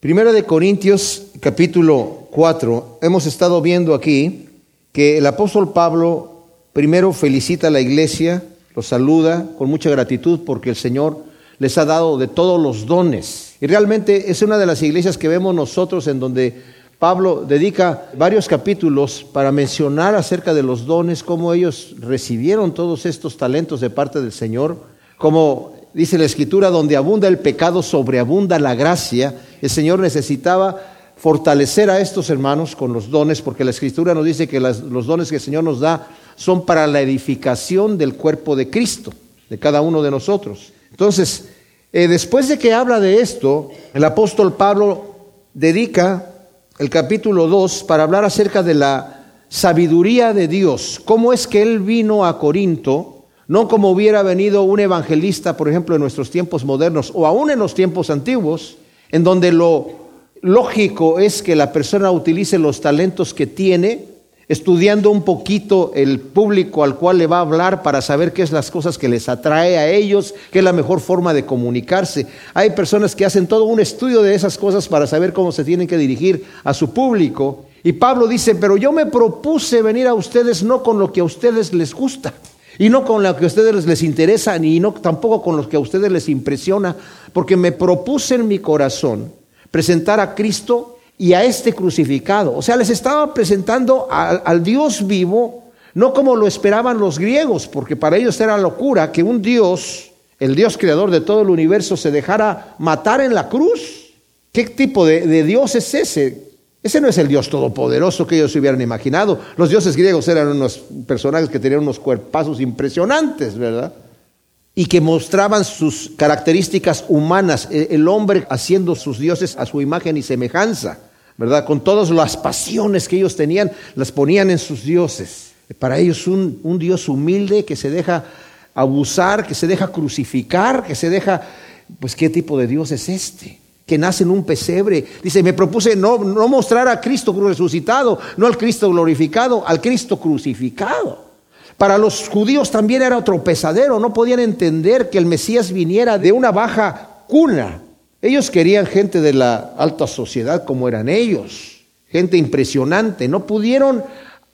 Primero de Corintios capítulo 4, hemos estado viendo aquí que el apóstol Pablo primero felicita a la iglesia, los saluda con mucha gratitud porque el Señor les ha dado de todos los dones. Y realmente es una de las iglesias que vemos nosotros en donde Pablo dedica varios capítulos para mencionar acerca de los dones, cómo ellos recibieron todos estos talentos de parte del Señor, como dice la escritura, donde abunda el pecado, sobreabunda la gracia el Señor necesitaba fortalecer a estos hermanos con los dones, porque la Escritura nos dice que los dones que el Señor nos da son para la edificación del cuerpo de Cristo, de cada uno de nosotros. Entonces, eh, después de que habla de esto, el apóstol Pablo dedica el capítulo 2 para hablar acerca de la sabiduría de Dios, cómo es que Él vino a Corinto, no como hubiera venido un evangelista, por ejemplo, en nuestros tiempos modernos o aún en los tiempos antiguos, en donde lo lógico es que la persona utilice los talentos que tiene, estudiando un poquito el público al cual le va a hablar para saber qué es las cosas que les atrae a ellos, qué es la mejor forma de comunicarse. Hay personas que hacen todo un estudio de esas cosas para saber cómo se tienen que dirigir a su público. Y Pablo dice, pero yo me propuse venir a ustedes no con lo que a ustedes les gusta, y no con lo que a ustedes les interesa, ni tampoco con lo que a ustedes les impresiona, porque me propuse en mi corazón presentar a Cristo y a este crucificado. O sea, les estaba presentando al, al Dios vivo, no como lo esperaban los griegos, porque para ellos era locura que un Dios, el Dios creador de todo el universo, se dejara matar en la cruz. ¿Qué tipo de, de Dios es ese? Ese no es el Dios todopoderoso que ellos se hubieran imaginado. Los dioses griegos eran unos personajes que tenían unos cuerpazos impresionantes, ¿verdad? Y que mostraban sus características humanas, e, el hombre haciendo sus dioses a su imagen y semejanza, ¿verdad? Con todas las pasiones que ellos tenían, las ponían en sus dioses. Para ellos un, un Dios humilde que se deja abusar, que se deja crucificar, que se deja, pues, ¿qué tipo de Dios es este? Que nace en un pesebre. Dice, me propuse no, no mostrar a Cristo resucitado, no al Cristo glorificado, al Cristo crucificado. Para los judíos también era otro pesadero, no podían entender que el Mesías viniera de una baja cuna. Ellos querían gente de la alta sociedad como eran ellos, gente impresionante, no pudieron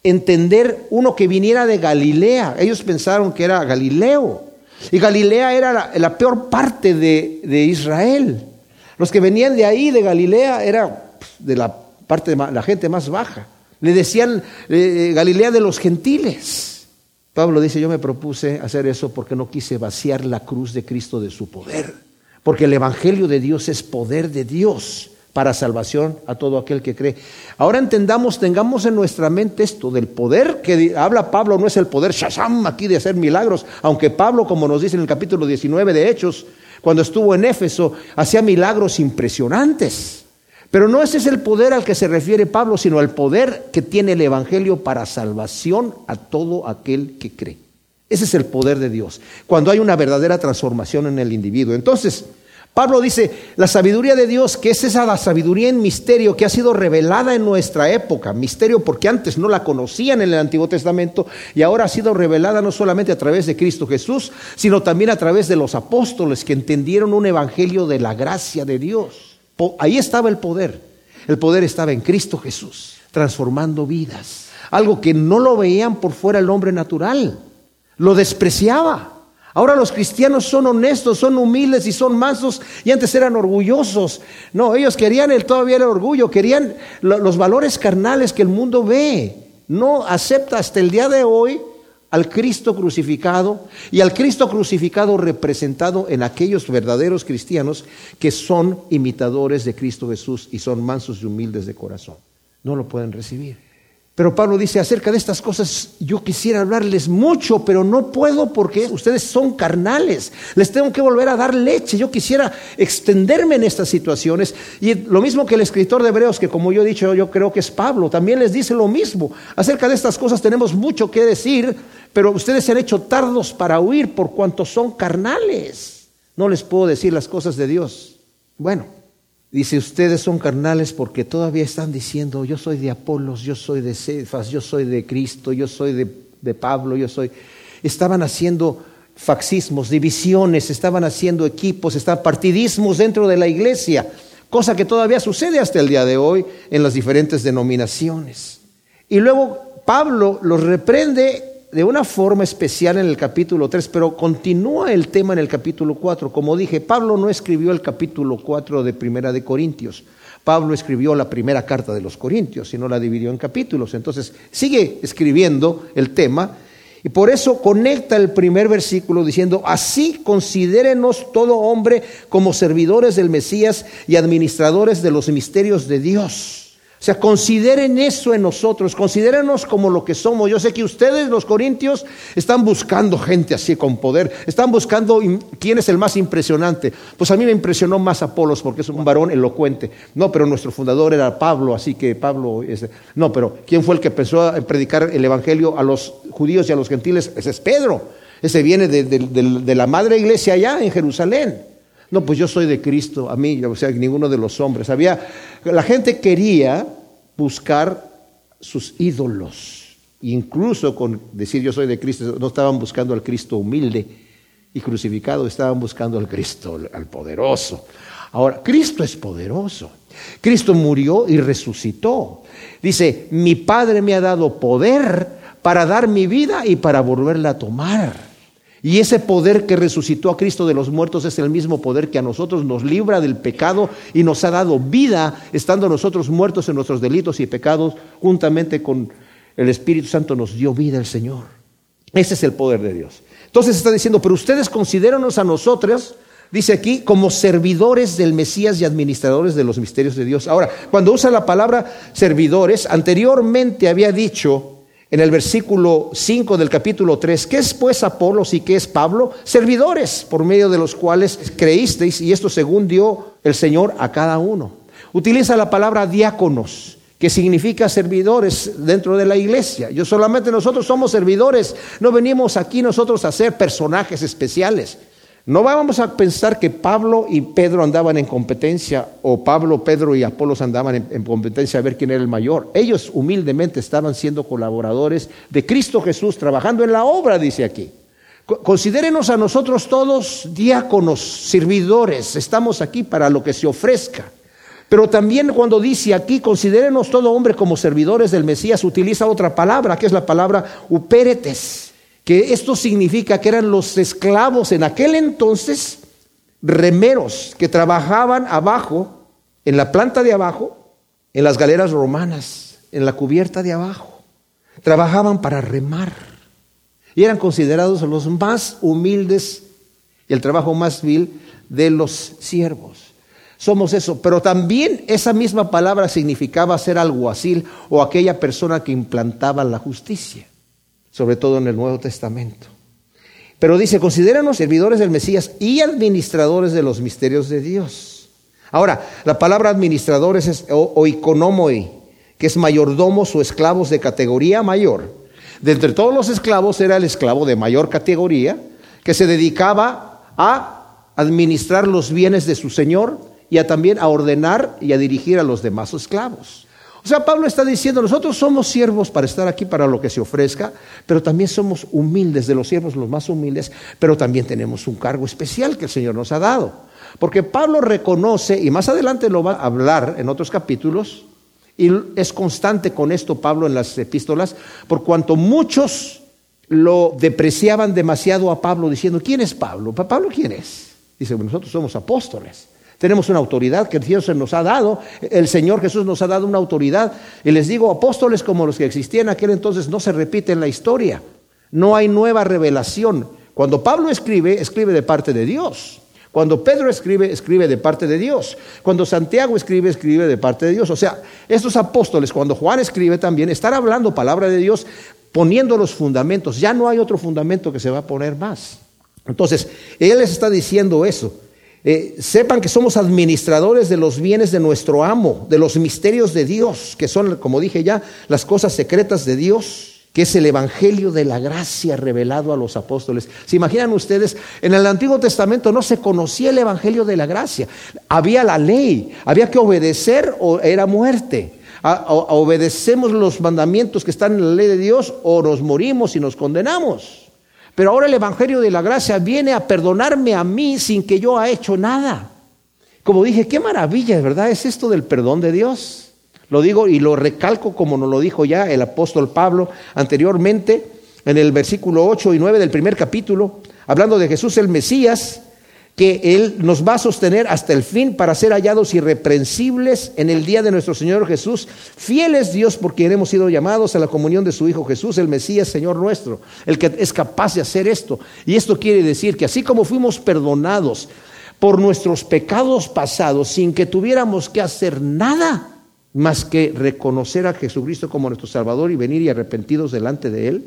entender uno que viniera de Galilea, ellos pensaron que era Galileo, y Galilea era la, la peor parte de, de Israel. Los que venían de ahí, de Galilea, era pues, de la parte de la gente más baja. Le decían eh, Galilea de los gentiles. Pablo dice, yo me propuse hacer eso porque no quise vaciar la cruz de Cristo de su poder. Porque el Evangelio de Dios es poder de Dios para salvación a todo aquel que cree. Ahora entendamos, tengamos en nuestra mente esto del poder que habla Pablo, no es el poder shazam aquí de hacer milagros, aunque Pablo, como nos dice en el capítulo 19 de Hechos, cuando estuvo en Éfeso, hacía milagros impresionantes. Pero no ese es el poder al que se refiere Pablo, sino el poder que tiene el Evangelio para salvación a todo aquel que cree. Ese es el poder de Dios, cuando hay una verdadera transformación en el individuo. Entonces, Pablo dice, la sabiduría de Dios, que es esa la sabiduría en misterio que ha sido revelada en nuestra época, misterio porque antes no la conocían en el Antiguo Testamento y ahora ha sido revelada no solamente a través de Cristo Jesús, sino también a través de los apóstoles que entendieron un evangelio de la gracia de Dios. Ahí estaba el poder. El poder estaba en Cristo Jesús, transformando vidas. Algo que no lo veían por fuera el hombre natural. Lo despreciaba. Ahora los cristianos son honestos, son humildes y son mansos y antes eran orgullosos. No, ellos querían el todavía el orgullo, querían los valores carnales que el mundo ve. No acepta hasta el día de hoy al Cristo crucificado y al Cristo crucificado representado en aquellos verdaderos cristianos que son imitadores de Cristo Jesús y son mansos y humildes de corazón. No lo pueden recibir. Pero Pablo dice, acerca de estas cosas yo quisiera hablarles mucho, pero no puedo porque ustedes son carnales. Les tengo que volver a dar leche. Yo quisiera extenderme en estas situaciones. Y lo mismo que el escritor de Hebreos, que como yo he dicho, yo creo que es Pablo, también les dice lo mismo. Acerca de estas cosas tenemos mucho que decir, pero ustedes se han hecho tardos para huir por cuanto son carnales. No les puedo decir las cosas de Dios. Bueno, Dice, ustedes son carnales porque todavía están diciendo, yo soy de Apolos, yo soy de Cefas, yo soy de Cristo, yo soy de, Pablo, yo soy... Estaban haciendo faxismos, divisiones, estaban haciendo equipos, estaban partidismos dentro de la iglesia, cosa que todavía sucede hasta el día de hoy en las diferentes denominaciones. Y luego Pablo los reprende de una forma especial en el capítulo 3, pero continúa el tema en el capítulo 4. Como dije, Pablo no escribió el capítulo 4 de Primera de Corintios. Pablo escribió la primera carta de los Corintios y no la dividió en capítulos. Entonces, sigue escribiendo el tema y por eso conecta el primer versículo diciendo, así considérenos todo hombre como servidores del Mesías y administradores de los misterios de Dios o sea, consideren eso en nosotros, considérenos como lo que somos. Yo sé que ustedes, los corintios, están buscando gente así con poder, están buscando quién es el más impresionante. Pues a mí me impresionó más Apolos porque es un varón elocuente. No, pero nuestro fundador era Pablo, así que Pablo es... No, pero ¿quién fue el que empezó a predicar el Evangelio a los judíos y a los gentiles? Ese es Pedro. Ese viene de la madre iglesia allá en Jerusalén. No, pues yo soy de Cristo, a mí, o sea, ninguno de los hombres. Había, la gente quería buscar sus ídolos. Incluso con decir yo soy de Cristo, no estaban buscando al Cristo humilde y crucificado, estaban buscando al Cristo, al poderoso. Ahora, Cristo es poderoso. Cristo murió y resucitó. Dice, mi Padre me ha dado poder para dar mi vida y para volverla a tomar. Y ese poder que resucitó a Cristo de los muertos es el mismo poder que a nosotros nos libra del pecado y nos ha dado vida, estando nosotros muertos en nuestros delitos y pecados, juntamente con el Espíritu Santo nos dio vida el Señor. Ese es el poder de Dios. Entonces está diciendo, pero ustedes considéranos a nosotros, dice aquí, como servidores del Mesías y administradores de los misterios de Dios. Ahora, cuando usa la palabra servidores, anteriormente había dicho en el versículo 5 del capítulo 3, ¿qué es pues Apolos y qué es Pablo? Servidores por medio de los cuales creísteis y esto según dio el Señor a cada uno. Utiliza la palabra diáconos, que significa servidores dentro de la iglesia. Yo solamente nosotros somos servidores, no venimos aquí nosotros a ser personajes especiales. No vamos a pensar que Pablo y Pedro andaban en competencia o Pablo, Pedro y Apolos andaban en, competencia a ver quién era el mayor. Ellos humildemente estaban siendo colaboradores de Cristo Jesús, trabajando en la obra, dice aquí. Considérenos a nosotros todos diáconos, servidores, estamos aquí para lo que se ofrezca. Pero también cuando dice aquí, considérenos todo hombre como servidores del Mesías, utiliza otra palabra, que es la palabra upéretes que esto significa que eran los esclavos en aquel entonces, remeros, que trabajaban abajo, en la planta de abajo, en las galeras romanas, en la cubierta de abajo. Trabajaban para remar y eran considerados los más humildes y el trabajo más vil de los siervos. Somos eso, pero también esa misma palabra significaba ser alguacil o aquella persona que implantaba la justicia sobre todo en el Nuevo Testamento. Pero dice, considéranos servidores del Mesías y administradores de los misterios de Dios. Ahora, la palabra administradores es oikonomoi, que es mayordomos o esclavos de categoría mayor. De entre todos los esclavos era el esclavo de mayor categoría, que se dedicaba a administrar los bienes de su señor y a también a ordenar y a dirigir a los demás esclavos. O sea, Pablo está diciendo, nosotros somos siervos para estar aquí para lo que se ofrezca, pero también somos humildes, de los siervos los más humildes, pero también tenemos un cargo especial que el Señor nos ha dado. Porque Pablo reconoce, y más adelante lo va a hablar en otros capítulos, y es constante con esto Pablo en las epístolas, por cuanto muchos lo depreciaban demasiado a Pablo diciendo, ¿quién es Pablo? ¿Pablo quién es? Dice, nosotros somos apóstoles. Tenemos una autoridad que Dios nos ha dado. El Señor Jesús nos ha dado una autoridad. Y les digo, apóstoles como los que existían en aquel entonces no se repiten la historia. No hay nueva revelación. Cuando Pablo escribe, escribe de parte de Dios. Cuando Pedro escribe, escribe de parte de Dios. Cuando Santiago escribe, escribe de parte de Dios. O sea, estos apóstoles, cuando Juan escribe también, están hablando palabra de Dios, poniendo los fundamentos. Ya no hay otro fundamento que se va a poner más. Entonces, Él les está diciendo eso. Eh, sepan que somos administradores de los bienes de nuestro amo, de los misterios de Dios, que son, como dije ya, las cosas secretas de Dios que es el Evangelio de la gracia revelado a los apóstoles. ¿Se imaginan ustedes? En el Antiguo Testamento no se conocía el Evangelio de la gracia. Había la ley, había que obedecer o era muerte. obedecemos los mandamientos que están en la ley de Dios o nos morimos y nos condenamos. Pero ahora el Evangelio de la Gracia viene a perdonarme a mí sin que yo haya hecho nada. Como dije, qué maravilla, ¿verdad? Es esto del perdón de Dios. Lo digo y lo recalco como nos lo dijo ya el apóstol Pablo anteriormente en el versículo 8 y 9 del primer capítulo, hablando de Jesús el Mesías, que Él nos va a sostener hasta el fin para ser hallados irreprensibles en el día de nuestro Señor Jesús. Fieles Dios por quien hemos sido llamados a la comunión de su Hijo Jesús, el Mesías, Señor nuestro, el que es capaz de hacer esto. Y esto quiere decir que así como fuimos perdonados por nuestros pecados pasados sin que tuviéramos que hacer nada más que reconocer a Jesucristo como nuestro Salvador y venir y arrepentidos delante de Él,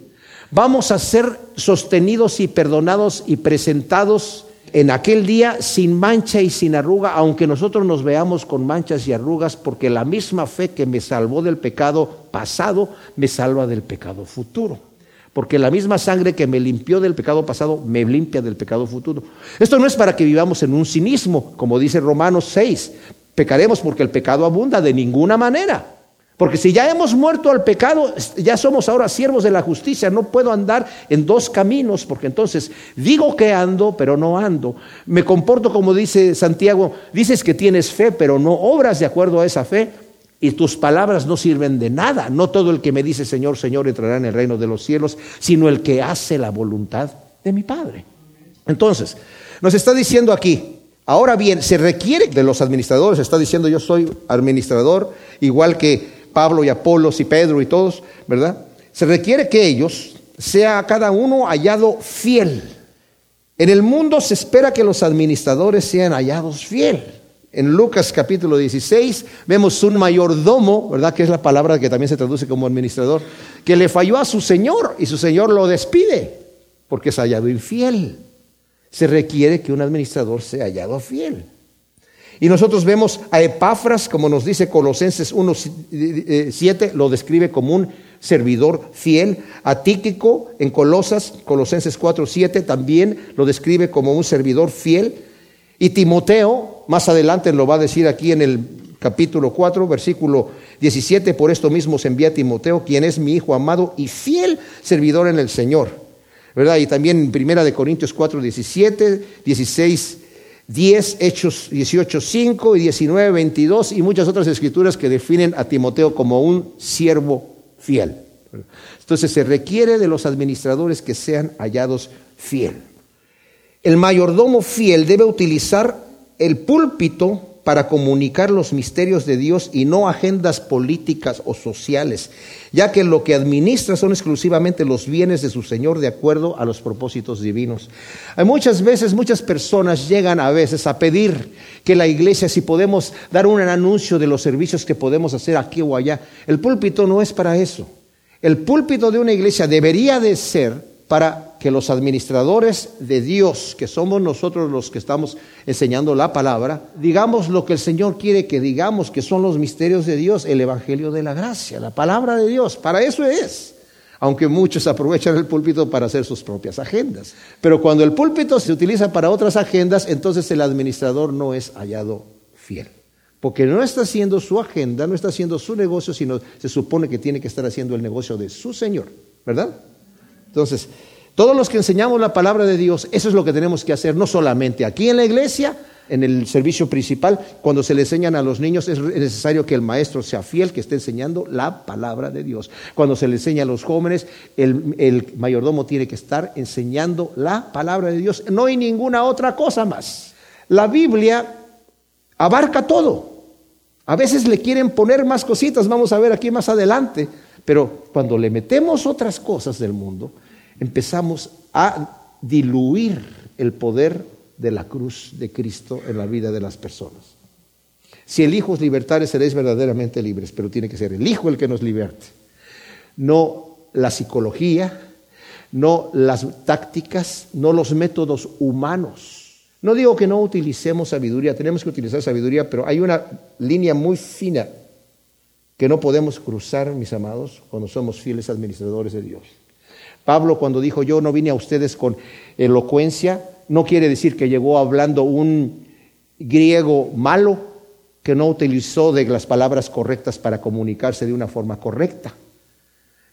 vamos a ser sostenidos y perdonados y presentados en aquel día sin mancha y sin arruga, aunque nosotros nos veamos con manchas y arrugas, porque la misma fe que me salvó del pecado pasado me salva del pecado futuro. Porque la misma sangre que me limpió del pecado pasado me limpia del pecado futuro. Esto no es para que vivamos en un cinismo, como dice Romanos 6. Pecaremos porque el pecado abunda de ninguna manera. Porque si ya hemos muerto al pecado, ya somos ahora siervos de la justicia. No puedo andar en dos caminos, porque entonces digo que ando, pero no ando. Me comporto como dice Santiago, dices que tienes fe, pero no obras de acuerdo a esa fe. Y tus palabras no sirven de nada. No todo el que me dice Señor, Señor entrará en el reino de los cielos, sino el que hace la voluntad de mi Padre. Entonces, nos está diciendo aquí, ahora bien, se requiere de los administradores, está diciendo yo soy administrador, igual que Pablo y Apolos y Pedro y todos, ¿verdad? Se requiere que ellos sea cada uno hallado fiel. En el mundo se espera que los administradores sean hallados fiel. En Lucas capítulo 16 vemos un mayordomo, ¿verdad? Que es la palabra que también se traduce como administrador, que le falló a su señor y su señor lo despide porque es hallado infiel. Se requiere que un administrador sea hallado fiel. Y nosotros vemos a Epafras, como nos dice Colosenses 1.7, lo describe como un servidor fiel. A Tíquico en Colosas, Colosenses 4.7, también lo describe como un servidor fiel. Y Timoteo, más adelante lo va a decir aquí en el capítulo 4, versículo 17, por esto mismo se envía a Timoteo, quien es mi hijo amado y fiel servidor en el Señor. ¿Verdad? Y también en Primera de Corintios 4, 17, 16, 10, Hechos 18, 5 y 19, 22 y muchas otras escrituras que definen a Timoteo como un siervo fiel. Entonces se requiere de los administradores que sean hallados fiel. El mayordomo fiel debe utilizar el púlpito para comunicar los misterios de Dios y no agendas políticas o sociales, ya que lo que administra son exclusivamente los bienes de su Señor de acuerdo a los propósitos divinos. Hay muchas veces, muchas personas llegan a veces a pedir que la iglesia, si podemos dar un anuncio de los servicios que podemos hacer aquí o allá, el púlpito no es para eso. El púlpito de una iglesia debería de ser para que los administradores de Dios, que somos nosotros los que estamos enseñando la palabra, digamos lo que el Señor quiere que digamos, que son los misterios de Dios, el Evangelio de la gracia, la palabra de Dios. Para eso es. Aunque muchos aprovechan el púlpito para hacer sus propias agendas. Pero cuando el púlpito se utiliza para otras agendas, entonces el administrador no es hallado fiel. Porque no está haciendo su agenda, no está haciendo su negocio, sino se supone que tiene que estar haciendo el negocio de su Señor. ¿Verdad? Entonces, todos los que enseñamos la palabra de Dios, eso es lo que tenemos que hacer, no solamente aquí en la iglesia, en el servicio principal, cuando se le enseñan a los niños, es necesario que el maestro sea fiel, que esté enseñando la palabra de Dios. Cuando se le enseña a los jóvenes, el, el mayordomo tiene que estar enseñando la palabra de Dios. No hay ninguna otra cosa más. La Biblia abarca todo. A veces le quieren poner más cositas, vamos a ver aquí más adelante, pero cuando le metemos otras cosas del mundo, empezamos a diluir el poder de la cruz de Cristo en la vida de las personas. Si el Hijo es libertario, seréis verdaderamente libres, pero tiene que ser el Hijo el que nos liberte, no la psicología, no las tácticas, no los métodos humanos. No digo que no utilicemos sabiduría, tenemos que utilizar sabiduría, pero hay una línea muy fina que no podemos cruzar, mis amados, cuando somos fieles administradores de Dios. Pablo cuando dijo yo no vine a ustedes con elocuencia, no quiere decir que llegó hablando un griego malo que no utilizó las palabras correctas para comunicarse de una forma correcta.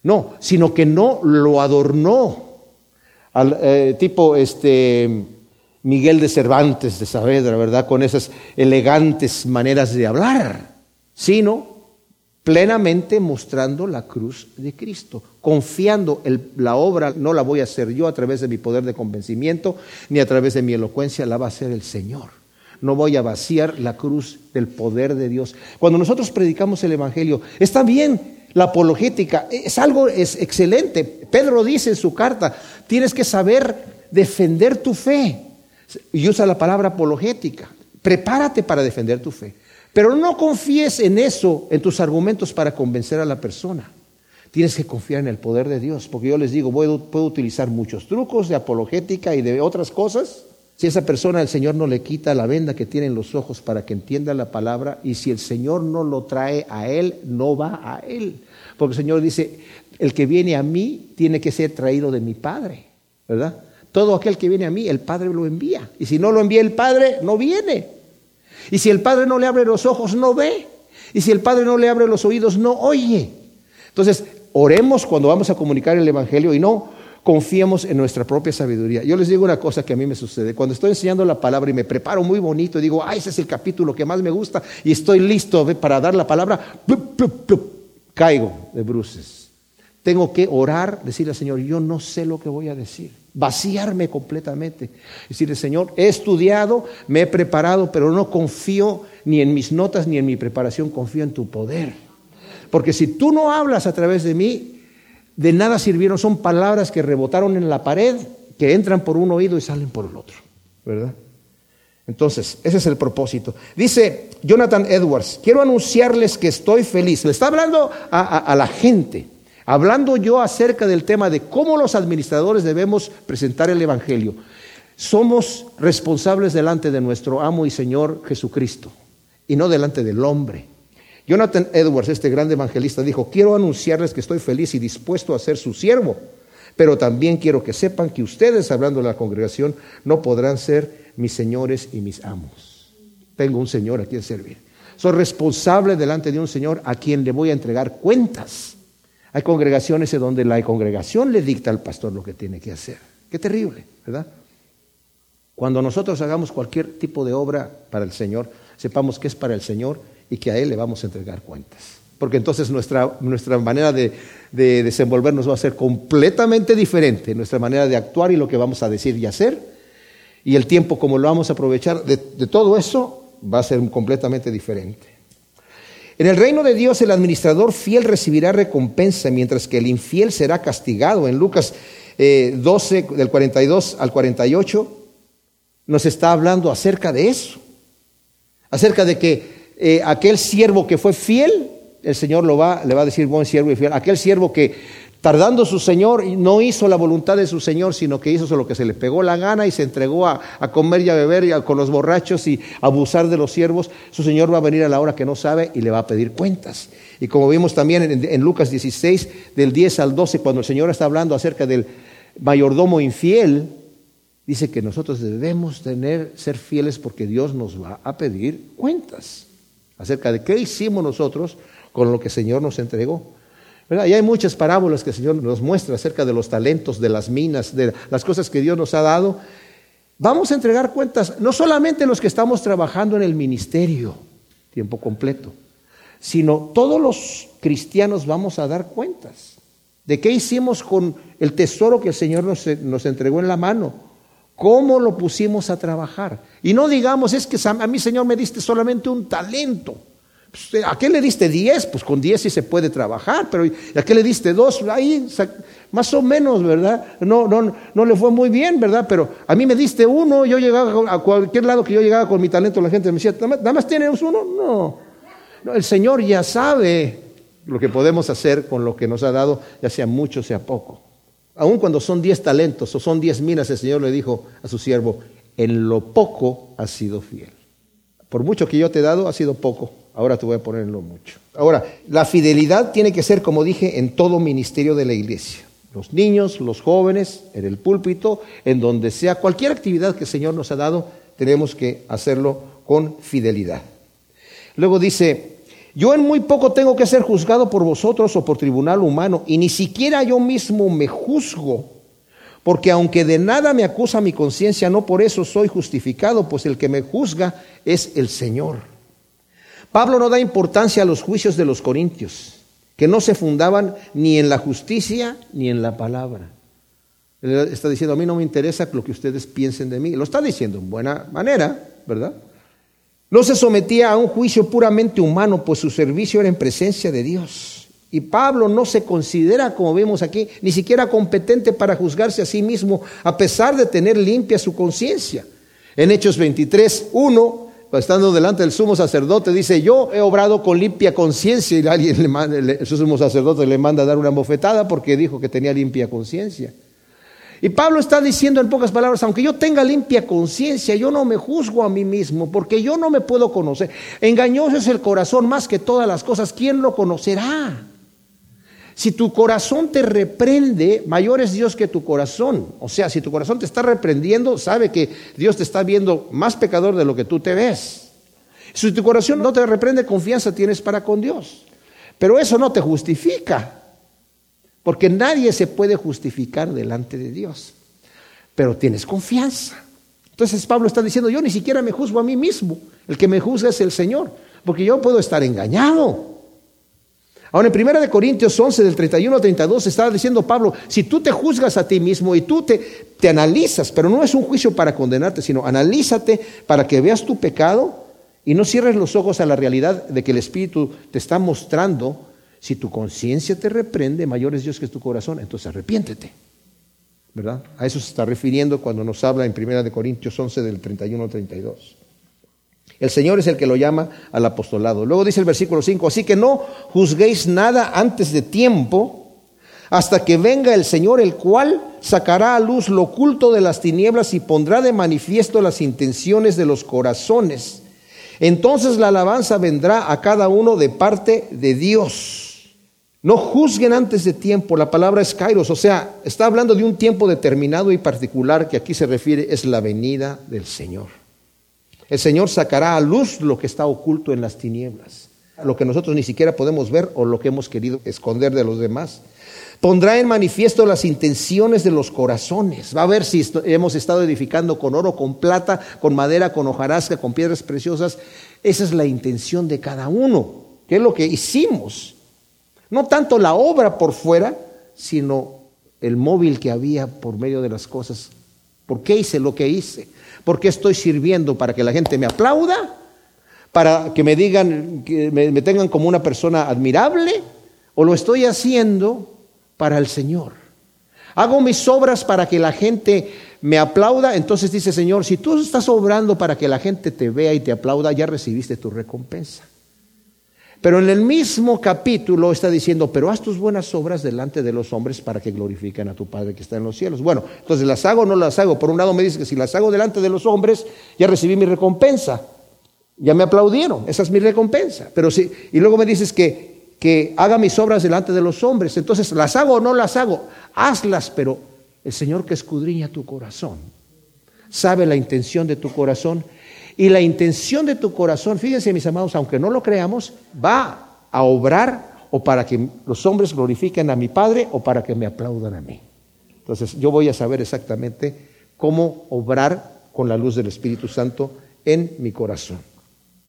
No, sino que no lo adornó al eh, tipo este Miguel de Cervantes de Saavedra, ¿verdad? Con esas elegantes maneras de hablar, sino plenamente mostrando la cruz de Cristo, confiando en la obra no la voy a hacer yo a través de mi poder de convencimiento, ni a través de mi elocuencia, la va a hacer el Señor. No voy a vaciar la cruz del poder de Dios. Cuando nosotros predicamos el Evangelio, está bien la apologética, es algo es excelente. Pedro dice en su carta, tienes que saber defender tu fe y usa la palabra apologética. Prepárate para defender tu fe. Pero no confíes en eso, en tus argumentos para convencer a la persona. Tienes que confiar en el poder de Dios, porque yo les digo, puedo, utilizar muchos trucos de apologética y de otras cosas. Si esa persona el Señor no le quita la venda que tiene en los ojos para que entienda la palabra, y si el Señor no lo trae a él, no va a él. Porque el Señor dice, el que viene a mí tiene que ser traído de mi Padre, ¿verdad? Todo aquel que viene a mí, el Padre lo envía. Y si no lo envía el Padre, no viene. Y si el Padre no le abre los ojos, no ve. Y si el Padre no le abre los oídos, no oye. Entonces, oremos cuando vamos a comunicar el Evangelio y no confiemos en nuestra propia sabiduría. Yo les digo una cosa que a mí me sucede. Cuando estoy enseñando la palabra y me preparo muy bonito y digo, ah, ese es el capítulo que más me gusta y estoy listo para dar la palabra, caigo de bruces. Tengo que orar, decirle al Señor, yo no sé lo que voy a decir vaciarme completamente. Decirle, Señor, he estudiado, me he preparado, pero no confío ni en mis notas ni en mi preparación, confío en tu poder. Porque si tú no hablas a través de mí, de nada sirvieron, son palabras que rebotaron en la pared, que entran por un oído y salen por el otro, ¿verdad? Entonces, ese es el propósito. Dice Jonathan Edwards, quiero anunciarles que estoy feliz. Le está hablando a, a la gente. Hablando yo acerca del tema de cómo los administradores debemos presentar el Evangelio, somos responsables delante de nuestro amo y Señor Jesucristo y no delante del hombre. Jonathan Edwards, este gran evangelista, dijo, quiero anunciarles que estoy feliz y dispuesto a ser su siervo, pero también quiero que sepan que ustedes, hablando de la congregación, no podrán ser mis señores y mis amos. Tengo un Señor a quien servir. Soy responsable delante de un Señor a quien le voy a entregar cuentas. Hay congregaciones en donde la congregación le dicta al pastor lo que tiene que hacer. Qué terrible, ¿verdad? Cuando nosotros hagamos cualquier tipo de obra para el Señor, sepamos que es para el Señor y que a Él le vamos a entregar cuentas. Porque entonces nuestra, nuestra manera de, desenvolvernos va a ser completamente diferente, nuestra manera de actuar y lo que vamos a decir y hacer, y el tiempo como lo vamos a aprovechar, de todo eso va a ser completamente diferente. En el reino de Dios el administrador fiel recibirá recompensa, mientras que el infiel será castigado. En Lucas 12, eh, del 42 al 48, nos está hablando acerca de eso, acerca de que eh, aquel siervo que fue fiel, el Señor lo va, le va a decir buen siervo y fiel, aquel siervo que Tardando su Señor, no hizo la voluntad de su Señor, sino que hizo lo que se le pegó la gana y se entregó a, comer y a beber y con los borrachos y abusar de los siervos. Su Señor va a venir a la hora que no sabe y le va a pedir cuentas. Y como vimos también en, en Lucas 16, del 10 al 12, cuando el Señor está hablando acerca del mayordomo infiel, dice que nosotros debemos tener, ser fieles porque Dios nos va a pedir cuentas acerca de qué hicimos nosotros con lo que el Señor nos entregó. Y hay muchas parábolas que el Señor nos muestra acerca de los talentos, de las minas, de las cosas que Dios nos ha dado. Vamos a entregar cuentas, no solamente los que estamos trabajando en el ministerio, tiempo completo, sino todos los cristianos vamos a dar cuentas de qué hicimos con el tesoro que el Señor nos, nos entregó en la mano, cómo lo pusimos a trabajar. Y no digamos, es que a mí, Señor, me diste solamente un talento. ¿A qué le diste 10? Pues con 10 sí se puede trabajar, pero ¿a qué le diste 2? Ahí, más o menos, ¿verdad? No, no, no le fue muy bien, ¿verdad? Pero a mí me diste uno, yo llegaba a cualquier lado que yo llegaba con mi talento, la gente me decía, ¿nada más tienes uno? No. no. El Señor ya sabe lo que podemos hacer con lo que nos ha dado, ya sea mucho, sea poco. Aun cuando son 10 talentos o son 10 minas, el Señor le dijo a su siervo, en lo poco has sido fiel. Por mucho que yo te he dado, ha sido poco Ahora te voy a ponerlo mucho. Ahora, la fidelidad tiene que ser, como dije, en todo ministerio de la iglesia. Los niños, los jóvenes, en el púlpito, en donde sea, cualquier actividad que el Señor nos ha dado, tenemos que hacerlo con fidelidad. Luego dice, yo en muy poco tengo que ser juzgado por vosotros o por tribunal humano, y ni siquiera yo mismo me juzgo, Porque aunque de nada me acusa mi conciencia, no por eso soy justificado, pues el que me juzga es el Señor. Pablo no da importancia a los juicios de los corintios, que no se fundaban ni en la justicia ni en la palabra. Él está diciendo, a mí no me interesa lo que ustedes piensen de mí. Lo está diciendo en buena manera, ¿verdad? No se sometía a un juicio puramente humano, pues su servicio era en presencia de Dios. Y Pablo no se considera, como vemos aquí, ni siquiera competente para juzgarse a sí mismo, a pesar de tener limpia su conciencia. En Hechos 23, 1, estando delante del sumo sacerdote, dice, yo he obrado con limpia conciencia, y alguien le manda, el sumo sacerdote le manda a dar una bofetada porque dijo que tenía limpia conciencia. Y Pablo está diciendo en pocas palabras, aunque yo tenga limpia conciencia, yo no me juzgo a mí mismo, porque yo no me puedo conocer. Engañoso es el corazón más que todas las cosas, ¿quién lo conocerá? Si tu corazón te reprende, mayor es Dios que tu corazón. O sea, si tu corazón te está reprendiendo, sabe que Dios te está viendo más pecador de lo que tú te ves. Si tu corazón no te reprende, confianza tienes para con Dios. Pero eso no te justifica. Porque nadie se puede justificar delante de Dios. Pero tienes confianza. Entonces Pablo está diciendo, yo ni siquiera me juzgo a mí mismo. El que me juzga es el Señor. Porque yo puedo estar engañado. Ahora en 1 Corintios 11, del 31 al 32, está diciendo Pablo, si tú te juzgas a ti mismo y tú te, te analizas, pero no es un juicio para condenarte, sino analízate para que veas tu pecado y no cierres los ojos a la realidad de que el Espíritu te está mostrando si tu conciencia te reprende, mayor es Dios que tu corazón, entonces arrepiéntete. ¿Verdad? A eso se está refiriendo cuando nos habla en 1 Corintios 11 del 31 al 32. El Señor es el que lo llama al apostolado. Luego dice el versículo 5, así que no juzguéis nada antes de tiempo, hasta que venga el Señor, el cual sacará a luz lo oculto de las tinieblas y pondrá de manifiesto las intenciones de los corazones. Entonces la alabanza vendrá a cada uno de parte de Dios. No juzguen antes de tiempo, la palabra es kairos, o sea, está hablando de un tiempo determinado y particular que aquí se refiere, es la venida del Señor. El Señor sacará a luz lo que está oculto en las tinieblas, lo que nosotros ni siquiera podemos ver o lo que hemos querido esconder de los demás. Pondrá en manifiesto las intenciones de los corazones. Va a ver si hemos estado edificando con oro, con plata, con madera, con hojarasca, con piedras preciosas. Esa es la intención de cada uno. ¿Qué es lo que hicimos? No tanto la obra por fuera, sino el móvil que había por medio de las cosas. ¿Por qué hice lo que hice? ¿Por qué estoy sirviendo? ¿Para que la gente me aplauda? ¿Para que me digan, que me, tengan como una persona admirable? ¿O lo estoy haciendo para el Señor? Hago mis obras para que la gente me aplauda. Entonces dice Señor, si tú estás obrando para que la gente te vea y te aplauda, ya recibiste tu recompensa. Pero en el mismo capítulo está diciendo, pero haz tus buenas obras delante de los hombres para que glorifiquen a tu Padre que está en los cielos. Bueno, entonces las hago o no las hago. Por un lado me dice que si las hago delante de los hombres, ya recibí mi recompensa. Ya me aplaudieron, esa es mi recompensa. Pero si, y luego me dices que, que haga mis obras delante de los hombres. Entonces, ¿las hago o no las hago? Hazlas, pero el Señor que escudriña tu corazón, sabe la intención de tu corazón y la intención de tu corazón, fíjense mis amados, aunque no lo creamos, va a obrar o para que los hombres glorifiquen a mi Padre o para que me aplaudan a mí. Entonces yo voy a saber exactamente cómo obrar con la luz del Espíritu Santo en mi corazón.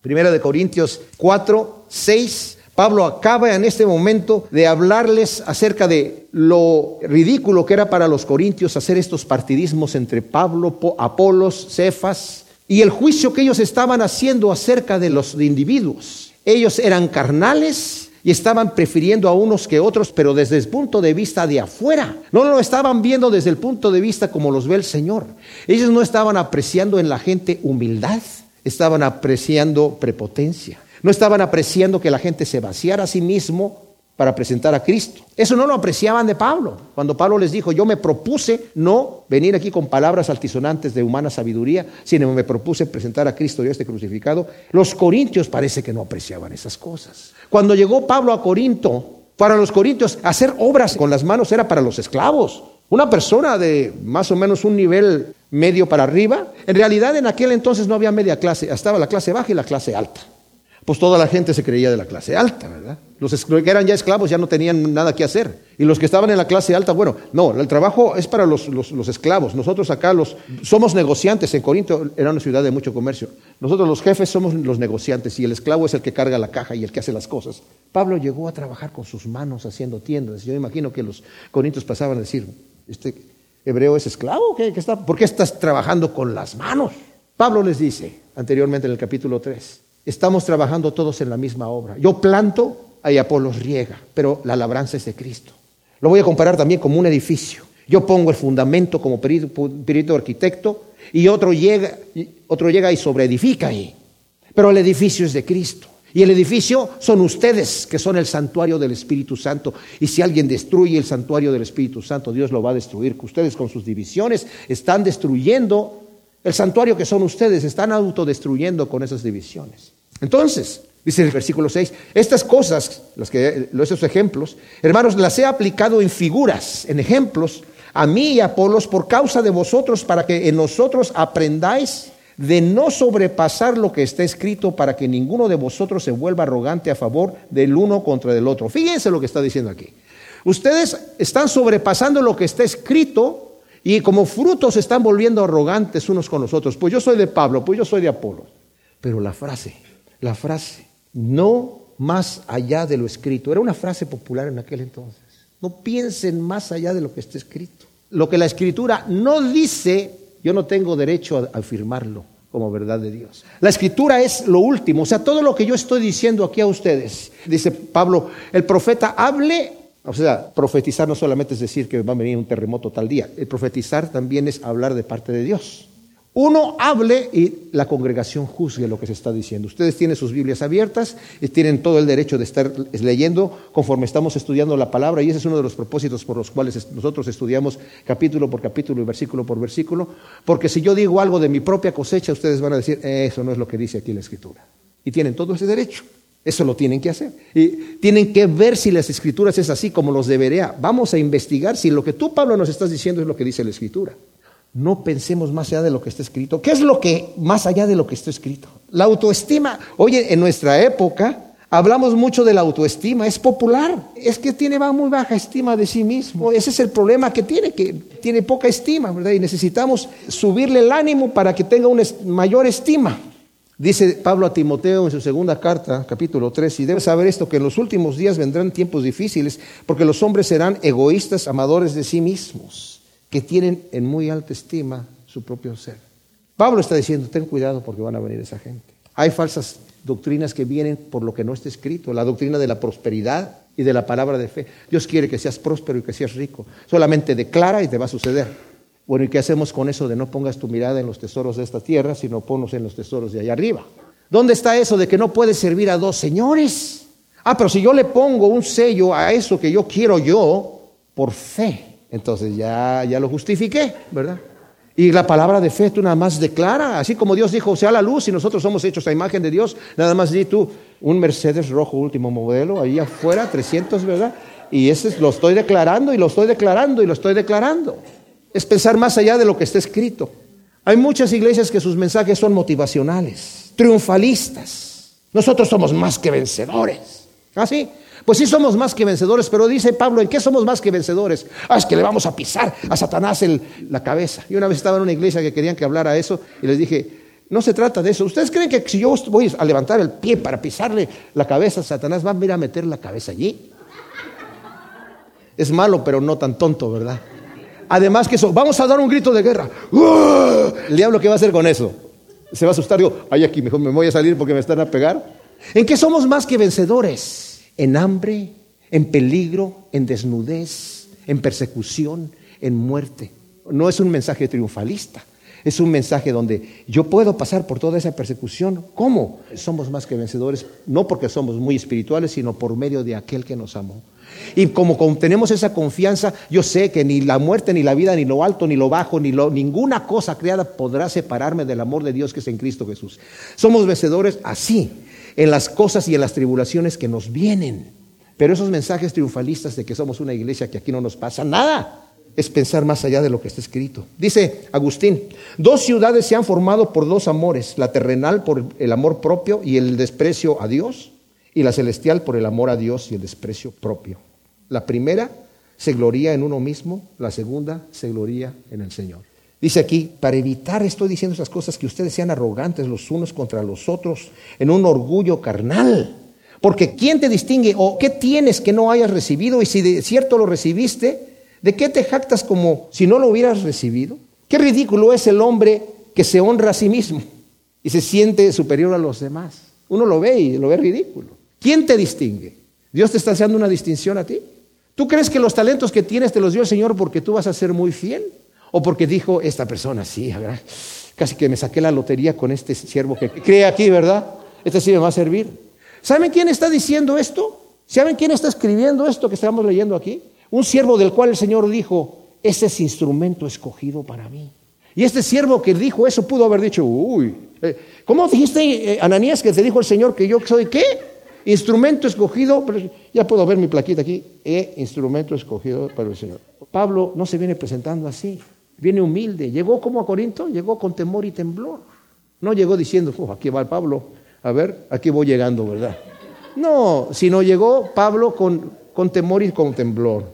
Primera de Corintios 4, 6. Pablo acaba en este momento de hablarles acerca de lo ridículo que era para los corintios hacer estos partidismos entre Pablo, Apolos, Cefas, y el juicio que ellos estaban haciendo acerca de los individuos. Ellos eran carnales y estaban prefiriendo a unos que otros, pero desde el punto de vista de afuera. No lo estaban viendo desde el punto de vista como los ve el Señor. Ellos no estaban apreciando en la gente humildad, estaban apreciando prepotencia. No estaban apreciando que la gente se vaciara a sí mismo para presentar a Cristo. Eso no lo apreciaban de Pablo. Cuando Pablo les dijo, yo me propuse no venir aquí con palabras altisonantes de humana sabiduría, sino me propuse presentar a Cristo y este crucificado, los corintios parece que no apreciaban esas cosas. Cuando llegó Pablo a Corinto, para los corintios hacer obras con las manos era para los esclavos. Una persona de más o menos un nivel medio para arriba, en realidad en aquel entonces no había media clase, estaba la clase baja y la clase alta. Pues toda la gente se creía de la clase alta, ¿verdad? Los que eran ya esclavos ya no tenían nada que hacer. Y los que estaban en la clase alta, bueno, no, el trabajo es para los, esclavos. Nosotros acá los, somos negociantes. En Corinto era una ciudad de mucho comercio. Nosotros los jefes somos los negociantes y el esclavo es el que carga la caja y el que hace las cosas. Pablo llegó a trabajar con sus manos haciendo tiendas. Yo imagino que los corintios pasaban a decir, este hebreo es esclavo, ¿Qué, está? ¿por qué estás trabajando con las manos? Pablo les dice anteriormente en el capítulo 3, Estamos trabajando todos en la misma obra. Yo planto, y Apolos riega, pero la labranza es de Cristo. Lo voy a comparar también como un edificio. Yo pongo el fundamento como perito, arquitecto y otro llega, otro llega y sobreedifica ahí. Pero el edificio es de Cristo. Y el edificio son ustedes, que son el santuario del Espíritu Santo. Y si alguien destruye el santuario del Espíritu Santo, Dios lo va a destruir. Ustedes con sus divisiones están destruyendo el santuario que son ustedes, están autodestruyendo con esas divisiones. Entonces, dice el versículo 6, estas cosas, los que, esos ejemplos, hermanos, las he aplicado en figuras, en ejemplos, a mí y a Apolos por causa de vosotros, para que en nosotros aprendáis de no sobrepasar lo que está escrito para que ninguno de vosotros se vuelva arrogante a favor del uno contra el otro. Fíjense lo que está diciendo aquí. Ustedes están sobrepasando lo que está escrito y como frutos están volviendo arrogantes unos con los otros. Pues yo soy de Pablo, pues yo soy de Apolo. Pero la frase, la frase, no más allá de lo escrito. Era una frase popular en aquel entonces. No piensen más allá de lo que está escrito. Lo que la escritura no dice, yo no tengo derecho a afirmarlo como verdad de Dios. La escritura es lo último, o sea, todo lo que yo estoy diciendo aquí a ustedes, dice Pablo, el profeta hable, o sea, profetizar no solamente es decir que va a venir un terremoto tal día, el profetizar también es hablar de parte de Dios. Uno hable y la congregación juzgue lo que se está diciendo. Ustedes tienen sus Biblias abiertas y tienen todo el derecho de estar leyendo conforme estamos estudiando la palabra y ese es uno de los propósitos por los cuales nosotros estudiamos capítulo por capítulo y versículo por versículo, porque si yo digo algo de mi propia cosecha, ustedes van a decir, eso no es lo que dice aquí la escritura. Y tienen todo ese derecho. Eso lo tienen que hacer. Y tienen que ver si las escrituras es así como los debería. Vamos a investigar si lo que tú, Pablo, nos estás diciendo es lo que dice la escritura no pensemos más allá de lo que está escrito. ¿Qué es lo que más allá de lo que está escrito? La autoestima. Oye, en nuestra época hablamos mucho de la autoestima, es popular. Es que tiene muy baja estima de sí mismo. Ese es el problema que tiene, que tiene poca estima, ¿verdad? Y necesitamos subirle el ánimo para que tenga una mayor estima. Dice Pablo a Timoteo en su segunda carta, capítulo 3, y debes saber esto, que en los últimos días vendrán tiempos difíciles, porque los hombres serán egoístas, amadores de sí mismos que tienen en muy alta estima su propio ser. Pablo está diciendo, ten cuidado porque van a venir esa gente. Hay falsas doctrinas que vienen por lo que no está escrito, la doctrina de la prosperidad y de la palabra de fe. Dios quiere que seas próspero y que seas rico. Solamente declara y te va a suceder. Bueno, ¿y qué hacemos con eso de no pongas tu mirada en los tesoros de esta tierra, sino ponlos en los tesoros de allá arriba? ¿Dónde está eso de que no puedes servir a dos señores? Ah, pero si yo le pongo un sello a eso que yo quiero yo, por fe, entonces ya, ya lo justifiqué, ¿verdad? Y la palabra de fe tú nada más declara, así como Dios dijo, sea la luz y nosotros somos hechos a imagen de Dios, nada más di tú, un Mercedes rojo último modelo, ahí afuera, 300, ¿verdad? Y ese lo estoy declarando y lo estoy declarando y lo estoy declarando. Es pensar más allá de lo que está escrito. Hay muchas iglesias que sus mensajes son motivacionales, triunfalistas. Nosotros somos más que vencedores. ¿Así? ¿Ah, pues sí somos más que vencedores, pero dice Pablo, ¿en qué somos más que vencedores? Ah, es que le vamos a pisar a Satanás en la cabeza. Y una vez estaba en una iglesia que querían que hablara eso y les dije, no se trata de eso. ¿Ustedes creen que si yo voy a levantar el pie para pisarle la cabeza a Satanás, va a ir a meter la cabeza allí? Es malo, pero no tan tonto, ¿verdad? Además que eso, vamos a dar un grito de guerra. El diablo, ¿qué va a hacer con eso? Se va a asustar, digo, ay, aquí mejor me voy a salir porque me están a pegar. ¿En qué somos más que vencedores? En hambre, en peligro, en desnudez, en persecución, en muerte. No es un mensaje triunfalista, es un mensaje donde yo puedo pasar por toda esa persecución. ¿Cómo? Somos más que vencedores, no porque somos muy espirituales, sino por medio de aquel que nos amó. Y como tenemos esa confianza, yo sé que ni la muerte, ni la vida, ni lo alto, ni lo bajo, ni ninguna cosa creada podrá separarme del amor de Dios que es en Cristo Jesús. Somos vencedores así, en las cosas y en las tribulaciones que nos vienen. Pero esos mensajes triunfalistas de que somos una iglesia que aquí no nos pasa nada, es pensar más allá de lo que está escrito. Dice Agustín, dos ciudades se han formado por dos amores, la terrenal por el amor propio y el desprecio a Dios, y la celestial por el amor a Dios y el desprecio propio. La primera se gloría en uno mismo, la segunda se gloría en el Señor. Dice aquí, para evitar, estoy diciendo esas cosas, que ustedes sean arrogantes los unos contra los otros en un orgullo carnal. Porque ¿quién te distingue o qué tienes que no hayas recibido? Y si de cierto lo recibiste, ¿De qué te jactas como si no lo hubieras recibido? Qué ridículo es el hombre que se honra a sí mismo y se siente superior a los demás. Uno lo ve y lo ve ridículo. ¿Quién te distingue? ¿Dios te está haciendo una distinción a ti? ¿Tú crees que los talentos que tienes te los dio el Señor porque tú vas a ser muy fiel? ¿O porque dijo esta persona, sí, casi que me saqué la lotería con este siervo que cree aquí, ¿verdad? Este sí me va a servir. ¿Saben quién está diciendo esto? ¿Saben quién está escribiendo esto que estamos leyendo aquí? Un siervo del cual el Señor dijo, ese es instrumento escogido para mí. Y este siervo que dijo eso pudo haber dicho, uy, eh, ¿cómo dijiste, eh, Ananías, que te dijo el Señor que yo soy qué? Instrumento escogido, ya puedo ver mi plaquita aquí, eh, instrumento escogido para el Señor. Pablo no se viene presentando así, viene humilde. Llegó como a Corinto, llegó con temor y temblor. No llegó diciendo, aquí va Pablo, a ver, aquí voy llegando, ¿verdad? No, sino llegó Pablo con, con temor y con temblor.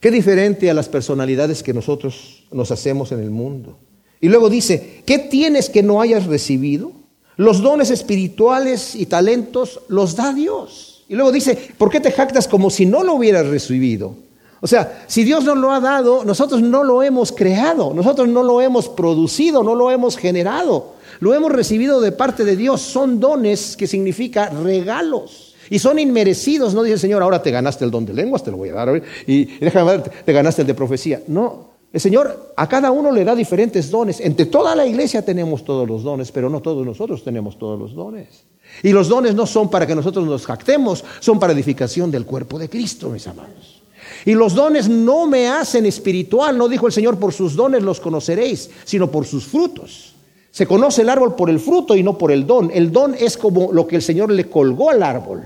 Qué diferente a las personalidades que nosotros nos hacemos en el mundo. Y luego dice, ¿qué tienes que no hayas recibido? Los dones espirituales y talentos los da Dios. Y luego dice, ¿por qué te jactas como si no lo hubieras recibido? O sea, si Dios nos lo ha dado, nosotros no lo hemos creado, nosotros no lo hemos producido, no lo hemos generado, lo hemos recibido de parte de Dios. Son dones que significa regalos. Y son inmerecidos, no dice el Señor, ahora te ganaste el don de lenguas, te lo voy a dar, y déjame ver, te ganaste el de profecía. No, el Señor a cada uno le da diferentes dones. Entre toda la iglesia tenemos todos los dones, pero no todos nosotros tenemos todos los dones. Y los dones no son para que nosotros nos jactemos, son para edificación del cuerpo de Cristo, mis amados. Y los dones no me hacen espiritual, no dijo el Señor, por sus dones los conoceréis, sino por sus frutos. Se conoce el árbol por el fruto y no por el don. El don es como lo que el Señor le colgó al árbol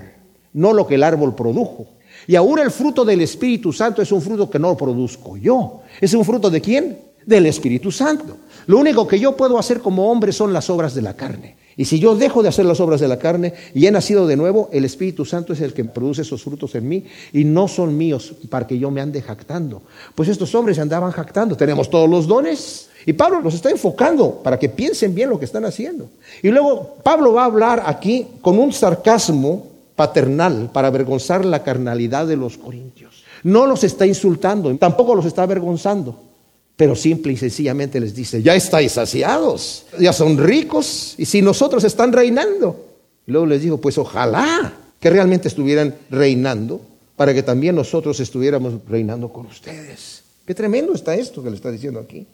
no lo que el árbol produjo. Y ahora el fruto del Espíritu Santo es un fruto que no produzco yo. ¿Es un fruto de quién? Del Espíritu Santo. Lo único que yo puedo hacer como hombre son las obras de la carne. Y si yo dejo de hacer las obras de la carne y he nacido de nuevo, el Espíritu Santo es el que produce esos frutos en mí y no son míos para que yo me ande jactando. Pues estos hombres andaban jactando. Tenemos todos los dones. Y Pablo los está enfocando para que piensen bien lo que están haciendo. Y luego Pablo va a hablar aquí con un sarcasmo paternal para avergonzar la carnalidad de los corintios. No los está insultando, tampoco los está avergonzando, pero simple y sencillamente les dice, ya estáis saciados, ya son ricos, y si nosotros están reinando. Luego les digo, pues ojalá que realmente estuvieran reinando para que también nosotros estuviéramos reinando con ustedes. Qué tremendo está esto que le está diciendo aquí.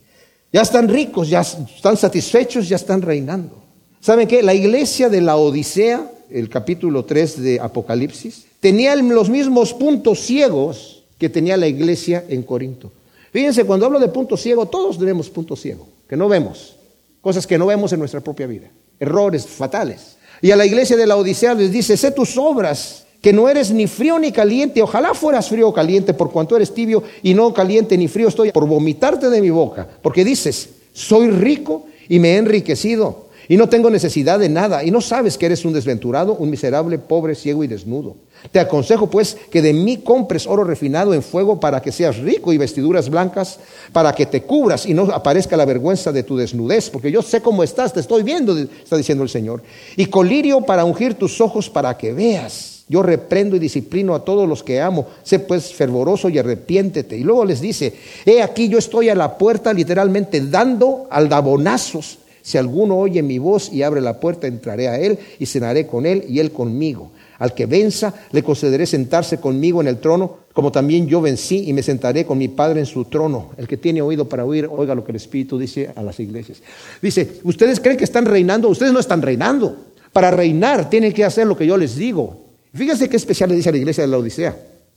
Ya están ricos, ya están satisfechos, ya están reinando. ¿Saben qué? La iglesia de la Odisea el capítulo 3 de Apocalipsis, tenía los mismos puntos ciegos que tenía la iglesia en Corinto. Fíjense, cuando hablo de puntos ciegos, todos tenemos puntos ciegos, que no vemos, cosas que no vemos en nuestra propia vida, errores fatales. Y a la iglesia de la Odisea les dice, sé tus obras, que no eres ni frío ni caliente, ojalá fueras frío o caliente, por cuanto eres tibio y no caliente ni frío, estoy por vomitarte de mi boca, porque dices, soy rico y me he enriquecido y no tengo necesidad de nada, y no sabes que eres un desventurado, un miserable, pobre, ciego y desnudo. Te aconsejo pues que de mí compres oro refinado en fuego para que seas rico y vestiduras blancas para que te cubras y no aparezca la vergüenza de tu desnudez, porque yo sé cómo estás, te estoy viendo, está diciendo el Señor. Y colirio para ungir tus ojos para que veas. Yo reprendo y disciplino a todos los que amo. Sé pues fervoroso y arrepiéntete. Y luego les dice, he aquí yo estoy a la puerta literalmente dando aldabonazos si alguno oye mi voz y abre la puerta, entraré a él y cenaré con él y él conmigo. Al que venza, le concederé sentarse conmigo en el trono, como también yo vencí y me sentaré con mi Padre en su trono. El que tiene oído para oír, oiga lo que el Espíritu dice a las iglesias. Dice, ustedes creen que están reinando, ustedes no están reinando. Para reinar tienen que hacer lo que yo les digo. Fíjense qué especial le dice a la iglesia de la Odisea.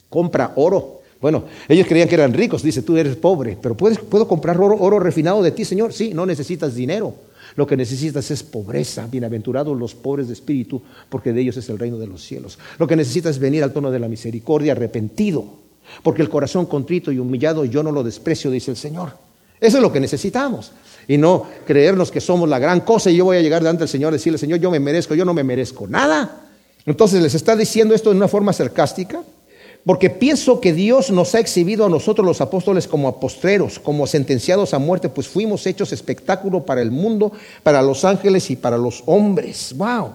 Compra oro. Bueno, ellos creían que eran ricos. Dice, tú eres pobre, pero ¿puedes, ¿puedo comprar oro, oro refinado de ti, Señor? Sí, no necesitas dinero. Lo que necesitas es pobreza. Bienaventurados los pobres de espíritu, porque de ellos es el reino de los cielos. Lo que necesitas es venir al tono de la misericordia arrepentido. Porque el corazón contrito y humillado yo no lo desprecio, dice el Señor. Eso es lo que necesitamos. Y no creernos que somos la gran cosa y yo voy a llegar delante del Señor y decirle, Señor, yo me merezco, yo no me merezco nada. Entonces les está diciendo esto de una forma sarcástica, porque pienso que Dios nos ha exhibido a nosotros los apóstoles como apostreros, como sentenciados a muerte, pues fuimos hechos espectáculo para el mundo, para los ángeles y para los hombres. ¡Wow!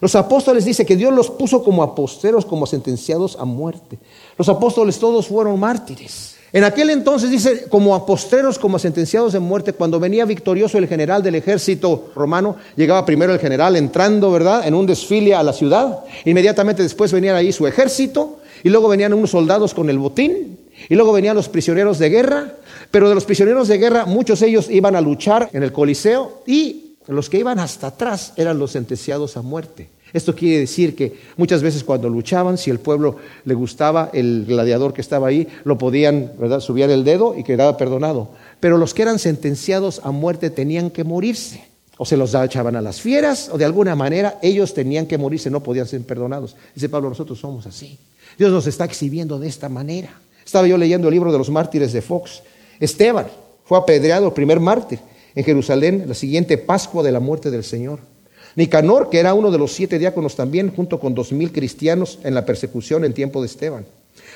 Los apóstoles dice que Dios los puso como apostreros, como sentenciados a muerte. Los apóstoles todos fueron mártires. En aquel entonces dice, como apostreros, como sentenciados de muerte, cuando venía victorioso el general del ejército romano, llegaba primero el general entrando, ¿verdad?, en un desfile a la ciudad. Inmediatamente después venía ahí su ejército, y luego venían unos soldados con el botín, y luego venían los prisioneros de guerra. Pero de los prisioneros de guerra, muchos de ellos iban a luchar en el Coliseo, y los que iban hasta atrás eran los sentenciados a muerte. Esto quiere decir que muchas veces cuando luchaban, si el pueblo le gustaba el gladiador que estaba ahí, lo podían ¿verdad? subir el dedo y quedaba perdonado. Pero los que eran sentenciados a muerte tenían que morirse. O se los echaban a las fieras, o de alguna manera ellos tenían que morirse, no podían ser perdonados. Dice Pablo, nosotros somos así. Dios nos está exhibiendo de esta manera. Estaba yo leyendo el libro de los mártires de Fox. Esteban fue apedreado, el primer mártir, en Jerusalén, la siguiente Pascua de la muerte del Señor. Nicanor, que era uno de los siete diáconos también, junto con dos mil cristianos en la persecución en tiempo de Esteban.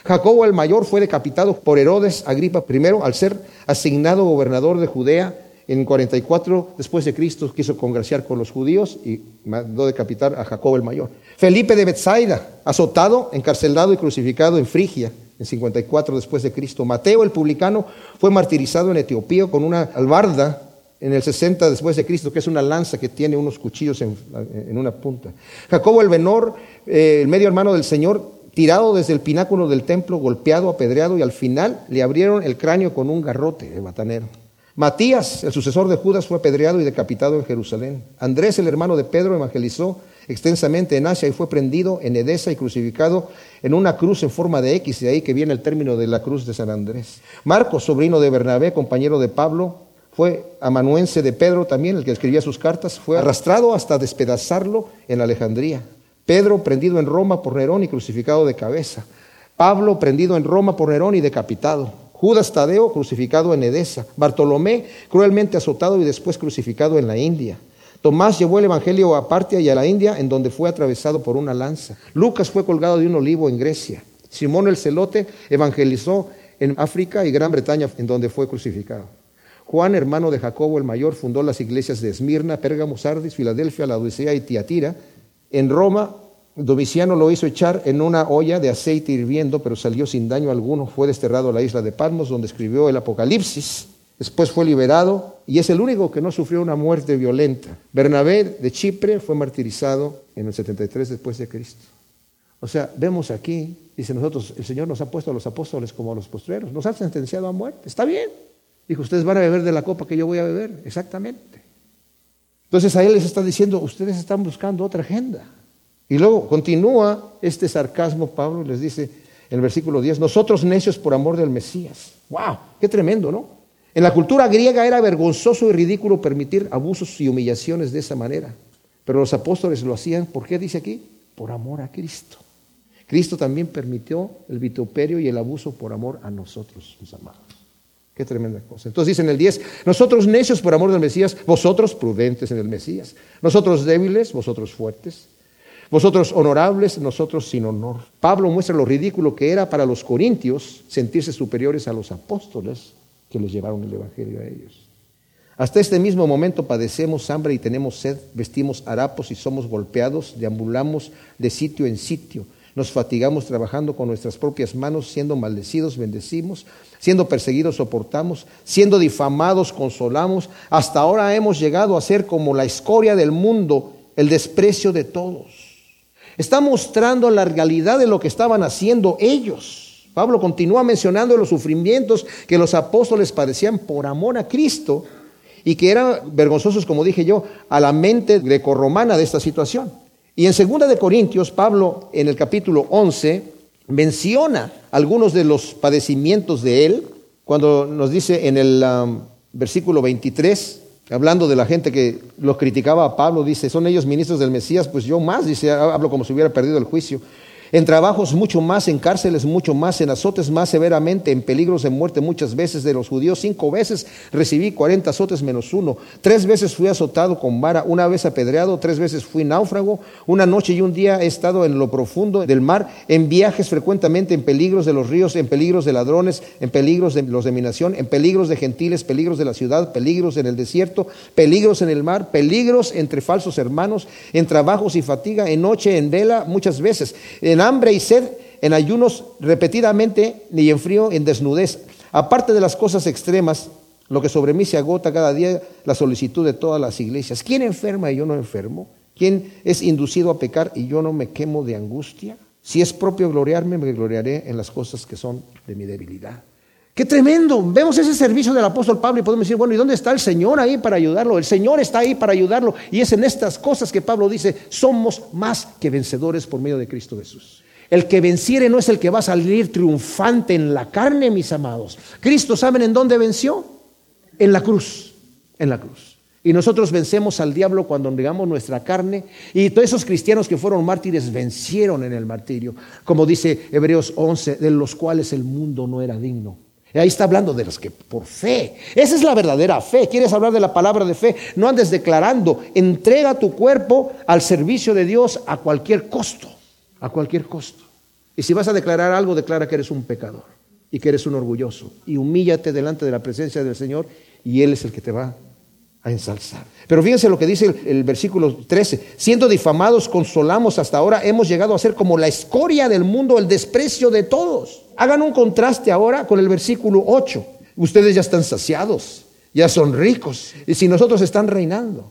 Jacobo el mayor fue decapitado por Herodes Agripa I al ser asignado gobernador de Judea en 44 después de Cristo quiso congraciar con los judíos y mandó decapitar a Jacobo el mayor. Felipe de Bethsaida, azotado, encarcelado y crucificado en Frigia en 54 después de Cristo. Mateo el publicano fue martirizado en Etiopía con una albarda en el 60 después de Cristo, que es una lanza que tiene unos cuchillos en, una punta. Jacobo el menor, eh, el medio hermano del Señor, tirado desde el pináculo del templo, golpeado, apedreado, y al final le abrieron el cráneo con un garrote de matanero. Matías, el sucesor de Judas, fue apedreado y decapitado en Jerusalén. Andrés, el hermano de Pedro, evangelizó extensamente en Asia y fue prendido en Edesa y crucificado en una cruz en forma de X, de ahí que viene el término de la cruz de San Andrés. Marcos, sobrino de Bernabé, compañero de Pablo, fue amanuense de Pedro también, el que escribía sus cartas, fue arrastrado hasta despedazarlo en Alejandría. Pedro prendido en Roma por Nerón y crucificado de cabeza. Pablo prendido en Roma por Nerón y decapitado. Judas Tadeo crucificado en Edesa. Bartolomé cruelmente azotado y después crucificado en la India. Tomás llevó el Evangelio a Partia y a la India, en donde fue atravesado por una lanza. Lucas fue colgado de un olivo en Grecia. Simón el Celote evangelizó en África y Gran Bretaña, en donde fue crucificado. Juan, hermano de Jacobo el mayor, fundó las iglesias de Esmirna, Pérgamo, Sardis, Filadelfia, la Odisea y Tiatira. En Roma, Domiciano lo hizo echar en una olla de aceite hirviendo, pero salió sin daño alguno. Fue desterrado a la isla de Patmos, donde escribió el Apocalipsis. Después fue liberado y es el único que no sufrió una muerte violenta. Bernabé de Chipre fue martirizado en el 73 después de Cristo. O sea, vemos aquí, dice nosotros, el Señor nos ha puesto a los apóstoles como a los postreros, nos ha sentenciado a muerte. Está bien, Dijo, ustedes van a beber de la copa que yo voy a beber. Exactamente. Entonces a él les está diciendo, ustedes están buscando otra agenda. Y luego continúa este sarcasmo, Pablo les dice en el versículo 10, nosotros necios por amor del Mesías. ¡Wow! ¡Qué tremendo, ¿no? En la cultura griega era vergonzoso y ridículo permitir abusos y humillaciones de esa manera. Pero los apóstoles lo hacían, ¿por qué dice aquí? Por amor a Cristo. Cristo también permitió el vituperio y el abuso por amor a nosotros, mis amados. Qué tremenda cosa. Entonces dice en el 10, nosotros necios por amor del Mesías, vosotros prudentes en el Mesías, nosotros débiles, vosotros fuertes, vosotros honorables, nosotros sin honor. Pablo muestra lo ridículo que era para los corintios sentirse superiores a los apóstoles que les llevaron el Evangelio a ellos. Hasta este mismo momento padecemos hambre y tenemos sed, vestimos harapos y somos golpeados, deambulamos de sitio en sitio nos fatigamos trabajando con nuestras propias manos, siendo maldecidos, bendecimos, siendo perseguidos, soportamos, siendo difamados, consolamos. Hasta ahora hemos llegado a ser como la escoria del mundo, el desprecio de todos. Está mostrando la realidad de lo que estaban haciendo ellos. Pablo continúa mencionando los sufrimientos que los apóstoles padecían por amor a Cristo y que eran vergonzosos, como dije yo, a la mente grecorromana de esta situación. Y en 2 de Corintios, Pablo en el capítulo 11 menciona algunos de los padecimientos de él, cuando nos dice en el um, versículo 23, hablando de la gente que los criticaba a Pablo, dice, son ellos ministros del Mesías, pues yo más, dice, hablo como si hubiera perdido el juicio. En trabajos mucho más, en cárceles mucho más, en azotes más severamente, en peligros de muerte muchas veces de los judíos. Cinco veces recibí cuarenta azotes menos uno. Tres veces fui azotado con vara, una vez apedreado, tres veces fui náufrago. Una noche y un día he estado en lo profundo del mar, en viajes frecuentemente, en peligros de los ríos, en peligros de ladrones, en peligros de los de mi nación, en peligros de gentiles, peligros de la ciudad, peligros en el desierto, peligros en el mar, peligros entre falsos hermanos, en trabajos y fatiga, en noche, en vela, muchas veces. Hambre y sed, en ayunos repetidamente, ni en frío, en desnudez. Aparte de las cosas extremas, lo que sobre mí se agota cada día, la solicitud de todas las iglesias. ¿Quién enferma y yo no enfermo? ¿Quién es inducido a pecar y yo no me quemo de angustia? Si es propio gloriarme, me gloriaré en las cosas que son de mi debilidad. Qué tremendo. Vemos ese servicio del apóstol Pablo y podemos decir, bueno, ¿y dónde está el Señor ahí para ayudarlo? El Señor está ahí para ayudarlo. Y es en estas cosas que Pablo dice, somos más que vencedores por medio de Cristo Jesús. El que venciere no es el que va a salir triunfante en la carne, mis amados. Cristo, ¿saben en dónde venció? En la cruz, en la cruz. Y nosotros vencemos al diablo cuando negamos nuestra carne. Y todos esos cristianos que fueron mártires vencieron en el martirio. Como dice Hebreos 11, de los cuales el mundo no era digno. Ahí está hablando de los que por fe. Esa es la verdadera fe. ¿Quieres hablar de la palabra de fe? No andes declarando. Entrega tu cuerpo al servicio de Dios a cualquier costo. A cualquier costo. Y si vas a declarar algo, declara que eres un pecador y que eres un orgulloso. Y humíllate delante de la presencia del Señor y Él es el que te va a ensalzar. Pero fíjense lo que dice el, versículo 13. Siendo difamados, consolamos hasta ahora. Hemos llegado a ser como la escoria del mundo, el desprecio de todos. Hagan un contraste ahora con el versículo 8. Ustedes ya están saciados, ya son ricos. Y si nosotros están reinando.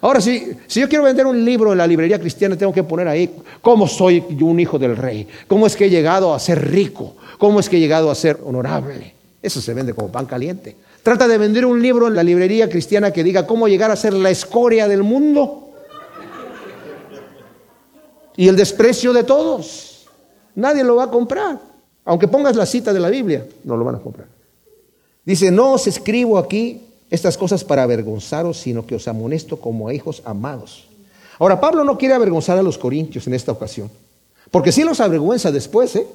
Ahora, si, si yo quiero vender un libro en la librería cristiana, tengo que poner ahí cómo soy un hijo del rey, cómo es que he llegado a ser rico, cómo es que he llegado a ser honorable. Eso se vende como pan caliente. Trata de vender un libro en la librería cristiana que diga cómo llegar a ser la escoria del mundo y el desprecio de todos. Nadie lo va a comprar. Aunque pongas la cita de la Biblia, no lo van a comprar. Dice, no os escribo aquí estas cosas para avergonzaros, sino que os amonesto como a hijos amados. Ahora, Pablo no quiere avergonzar a los corintios en esta ocasión, porque sí los avergüenza después. ¿eh?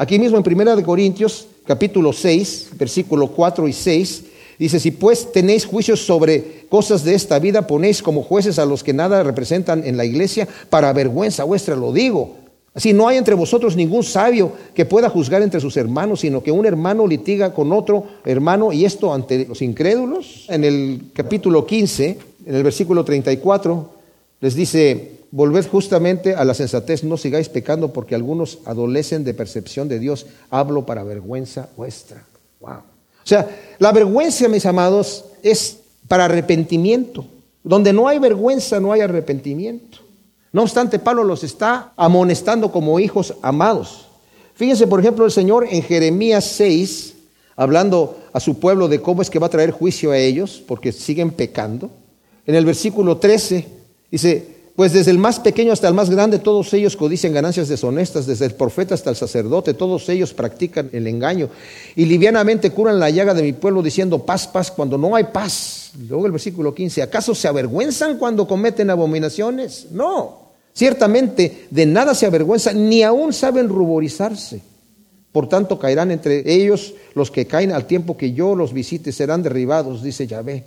Aquí mismo en Primera de Corintios, capítulo 6, versículo 4 y 6, dice, si pues tenéis juicios sobre cosas de esta vida, ponéis como jueces a los que nada representan en la iglesia, para vergüenza vuestra lo digo. Así no hay entre vosotros ningún sabio que pueda juzgar entre sus hermanos, sino que un hermano litiga con otro hermano y esto ante los incrédulos. En el capítulo 15, en el versículo 34, les dice, volved justamente a la sensatez, no sigáis pecando porque algunos adolecen de percepción de Dios, hablo para vergüenza vuestra. Wow. O sea, la vergüenza, mis amados, es para arrepentimiento. Donde no hay vergüenza, no hay arrepentimiento. No obstante, Pablo los está amonestando como hijos amados. Fíjense, por ejemplo, el Señor en Jeremías 6, hablando a su pueblo de cómo es que va a traer juicio a ellos, porque siguen pecando. En el versículo 13 dice, pues desde el más pequeño hasta el más grande, todos ellos codician ganancias deshonestas, desde el profeta hasta el sacerdote, todos ellos practican el engaño y livianamente curan la llaga de mi pueblo diciendo paz, paz, cuando no hay paz. Luego el versículo 15, ¿acaso se avergüenzan cuando cometen abominaciones? No, ciertamente de nada se avergüenzan, ni aún saben ruborizarse. Por tanto, caerán entre ellos los que caen al tiempo que yo los visite, serán derribados, dice Yahvé.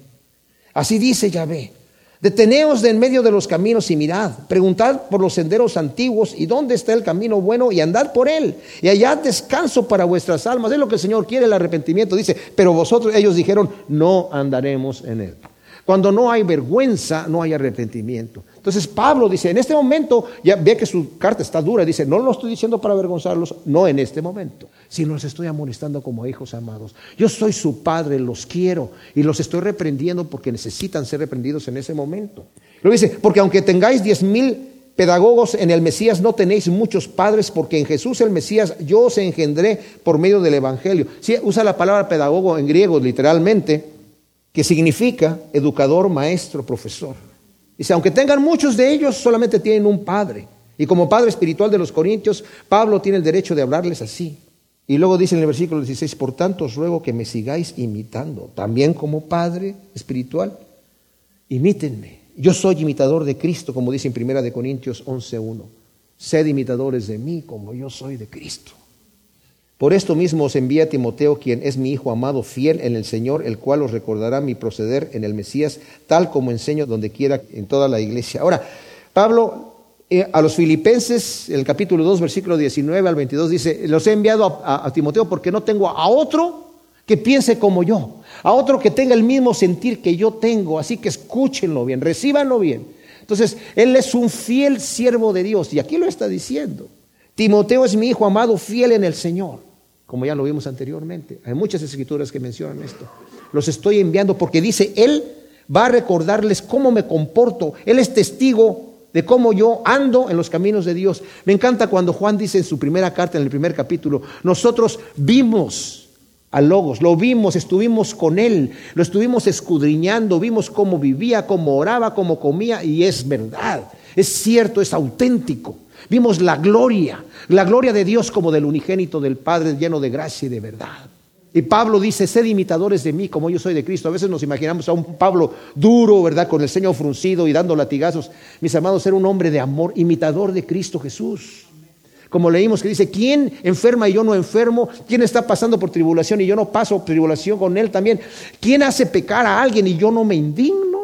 Así dice Yahvé. Deteneos de en medio de los caminos y mirad, preguntad por los senderos antiguos y dónde está el camino bueno y andad por él. Y allá descanso para vuestras almas. Es lo que el Señor quiere, el arrepentimiento. Dice, pero vosotros, ellos dijeron, no andaremos en él. Cuando no hay vergüenza, no hay arrepentimiento. Entonces Pablo dice, en este momento, ya ve que su carta está dura, dice, no lo estoy diciendo para avergonzarlos, no en este momento, sino los estoy amonestando como hijos amados. Yo soy su padre, los quiero y los estoy reprendiendo porque necesitan ser reprendidos en ese momento. Lo dice, porque aunque tengáis diez mil pedagogos en el Mesías, no tenéis muchos padres, porque en Jesús el Mesías yo os engendré por medio del Evangelio. Si usa la palabra pedagogo en griego literalmente, que significa educador, maestro, profesor. Dice, aunque tengan muchos de ellos, solamente tienen un padre. Y como padre espiritual de los corintios, Pablo tiene el derecho de hablarles así. Y luego dice en el versículo 16, por tanto os ruego que me sigáis imitando, también como padre espiritual, imítenme. Yo soy imitador de Cristo, como dice en Primera de Corintios 11.1. Sed imitadores de mí como yo soy de Cristo. Por esto mismo os envía a Timoteo, quien es mi hijo amado, fiel en el Señor, el cual os recordará mi proceder en el Mesías, tal como enseño donde quiera en toda la iglesia. Ahora, Pablo eh, a los filipenses, el capítulo 2, versículo 19 al 22, dice, los he enviado a, a Timoteo porque no tengo a otro que piense como yo, a otro que tenga el mismo sentir que yo tengo, así que escúchenlo bien, recíbanlo bien. Entonces, él es un fiel siervo de Dios y aquí lo está diciendo. Timoteo es mi hijo amado, fiel en el Señor como ya lo vimos anteriormente. Hay muchas escrituras que mencionan esto. Los estoy enviando porque dice, Él va a recordarles cómo me comporto. Él es testigo de cómo yo ando en los caminos de Dios. Me encanta cuando Juan dice en su primera carta, en el primer capítulo, nosotros vimos a Logos, lo vimos, estuvimos con Él, lo estuvimos escudriñando, vimos cómo vivía, cómo oraba, cómo comía, y es verdad, es cierto, es auténtico. Vimos la gloria, la gloria de Dios como del unigénito del Padre lleno de gracia y de verdad. Y Pablo dice, sed imitadores de mí como yo soy de Cristo. A veces nos imaginamos a un Pablo duro, ¿verdad? Con el ceño fruncido y dando latigazos. Mis amados, era un hombre de amor, imitador de Cristo Jesús. Como leímos que dice, ¿quién enferma y yo no enfermo? ¿Quién está pasando por tribulación y yo no paso tribulación con él también? ¿Quién hace pecar a alguien y yo no me indigno?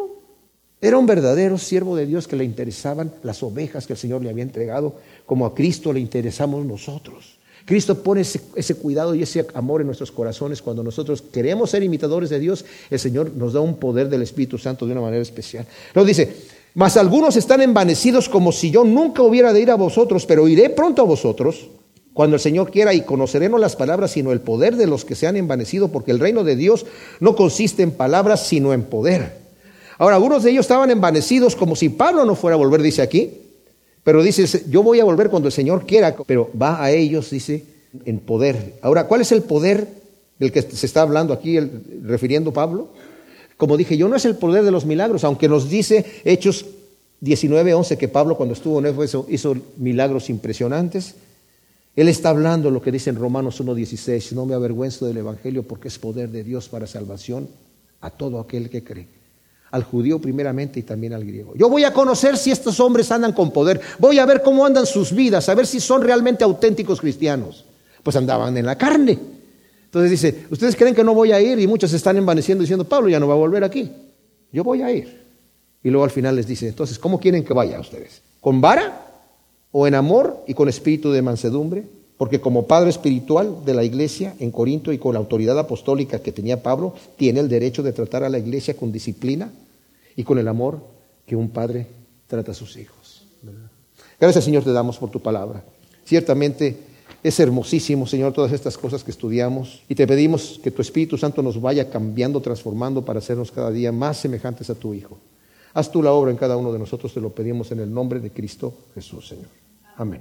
Era un verdadero siervo de Dios que le interesaban las ovejas que el Señor le había entregado, como a Cristo le interesamos nosotros. Cristo pone ese, cuidado y ese amor en nuestros corazones. Cuando nosotros queremos ser imitadores de Dios, el Señor nos da un poder del Espíritu Santo de una manera especial. Luego dice, mas algunos están envanecidos como si yo nunca hubiera de ir a vosotros, pero iré pronto a vosotros cuando el Señor quiera y conoceremos las palabras, sino el poder de los que se han envanecido, porque el reino de Dios no consiste en palabras, sino en poder. Ahora, algunos de ellos estaban envanecidos como si Pablo no fuera a volver, dice aquí. Pero dice, yo voy a volver cuando el Señor quiera, pero va a ellos, dice, en poder. Ahora, ¿cuál es el poder del que se está hablando aquí, refiriendo Pablo? Como dije, yo no es el poder de los milagros, aunque nos dice Hechos 19:11 que Pablo cuando estuvo en Éfeso hizo milagros impresionantes. Él está hablando lo que dice en Romanos 1:16, no me avergüenzo del Evangelio porque es poder de Dios para salvación a todo aquel que cree al judío primeramente y también al griego. Yo voy a conocer si estos hombres andan con poder, voy a ver cómo andan sus vidas, a ver si son realmente auténticos cristianos. Pues andaban en la carne. Entonces dice, ustedes creen que no voy a ir y muchos están envaneciendo diciendo, Pablo ya no va a volver aquí. Yo voy a ir. Y luego al final les dice, entonces, ¿cómo quieren que vaya ustedes? ¿Con vara? ¿O en amor y con espíritu de mansedumbre? Porque como padre espiritual de la iglesia en Corinto y con la autoridad apostólica que tenía Pablo, tiene el derecho de tratar a la iglesia con disciplina y con el amor que un padre trata a sus hijos. Gracias Señor te damos por tu palabra. Ciertamente es hermosísimo, Señor, todas estas cosas que estudiamos y te pedimos que tu Espíritu Santo nos vaya cambiando, transformando para hacernos cada día más semejantes a tu Hijo. Haz tú la obra en cada uno de nosotros, te lo pedimos en el nombre de Cristo Jesús, Señor. Amén.